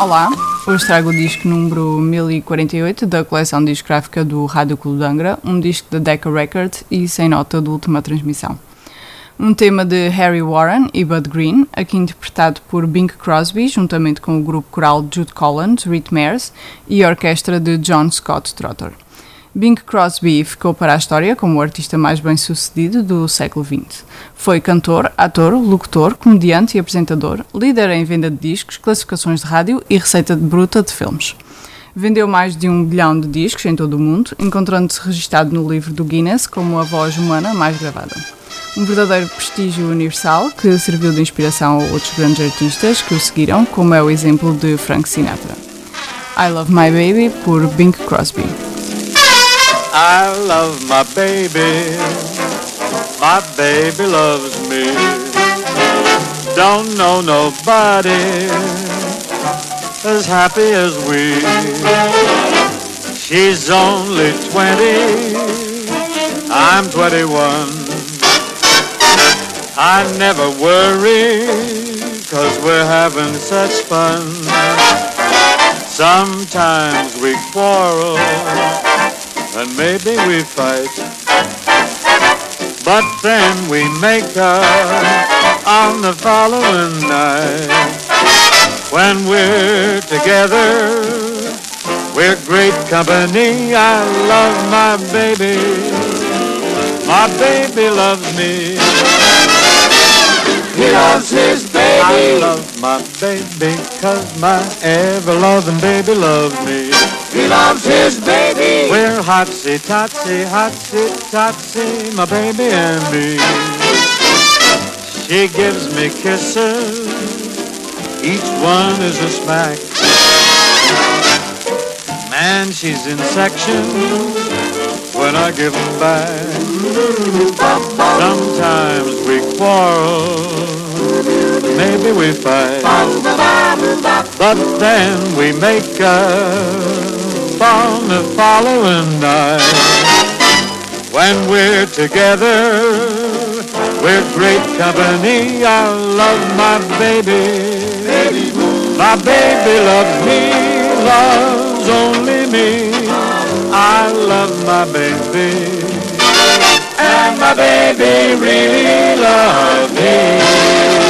Olá, hoje trago o disco número 1048 da coleção discográfica do Rádio Clube de Angra, um disco da Decca Record e sem nota de última transmissão. Um tema de Harry Warren e Bud Green, aqui interpretado por Bing Crosby, juntamente com o grupo coral Jude Collins, Rhythmares e a orquestra de John Scott Trotter. Bing Crosby ficou para a história como o artista mais bem-sucedido do século XX. Foi cantor, ator, locutor, comediante e apresentador, líder em venda de discos, classificações de rádio e receita bruta de filmes. Vendeu mais de um bilhão de discos em todo o mundo, encontrando-se registado no livro do Guinness como a voz humana mais gravada. Um verdadeiro prestígio universal que serviu de inspiração a outros grandes artistas que o seguiram, como é o exemplo de Frank Sinatra. I Love My Baby por Bing Crosby. I love my baby. My baby loves me. Don't know nobody as happy as we. She's only 20. I'm 21. I never worry, cause we're having such fun. Sometimes we quarrel and maybe we fight. But then we make up on the following night. When we're together, we're great company. I love my baby. My baby loves me. He loves his baby. I love my baby cause my ever-loving baby loves me. He loves his baby. We're hotsy totsy, hotsy totsy, my baby and me. She gives me kisses, each one is a smack. Man, she's in sections when I give 'em back. Sometimes we quarrel, maybe we fight, but then we make up on the following night. When we're together, we're great company. I love my baby. My baby loves me, loves only me. I love my baby. And my baby really loves me.